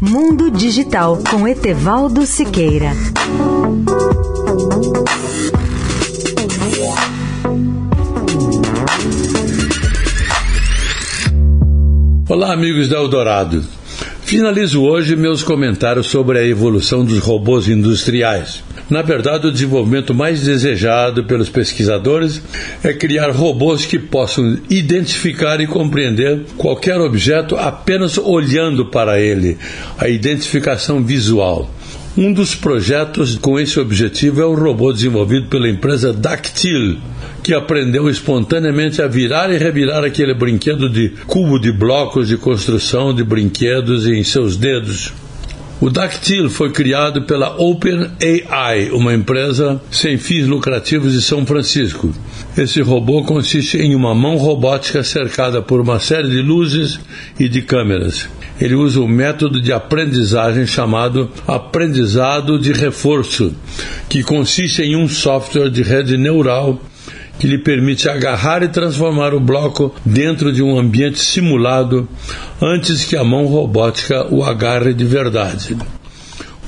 Mundo Digital com Etevaldo Siqueira. Olá, amigos da Eldorado. Finalizo hoje meus comentários sobre a evolução dos robôs industriais. Na verdade, o desenvolvimento mais desejado pelos pesquisadores é criar robôs que possam identificar e compreender qualquer objeto apenas olhando para ele, a identificação visual. Um dos projetos com esse objetivo é o robô desenvolvido pela empresa Dactyl, que aprendeu espontaneamente a virar e revirar aquele brinquedo de cubo de blocos de construção de brinquedos em seus dedos. O Dactyl foi criado pela OpenAI, uma empresa sem fins lucrativos de São Francisco. Esse robô consiste em uma mão robótica cercada por uma série de luzes e de câmeras. Ele usa um método de aprendizagem chamado aprendizado de reforço, que consiste em um software de rede neural que lhe permite agarrar e transformar o bloco dentro de um ambiente simulado antes que a mão robótica o agarre de verdade.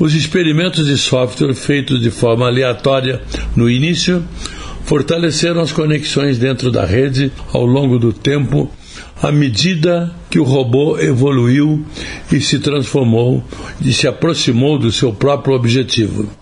Os experimentos de software feitos de forma aleatória no início fortaleceram as conexões dentro da rede ao longo do tempo, à medida que o robô evoluiu e se transformou e se aproximou do seu próprio objetivo.